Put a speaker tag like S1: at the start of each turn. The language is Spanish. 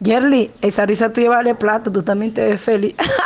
S1: Yerly, esa risa tuya vale plato, tú también te ves feliz.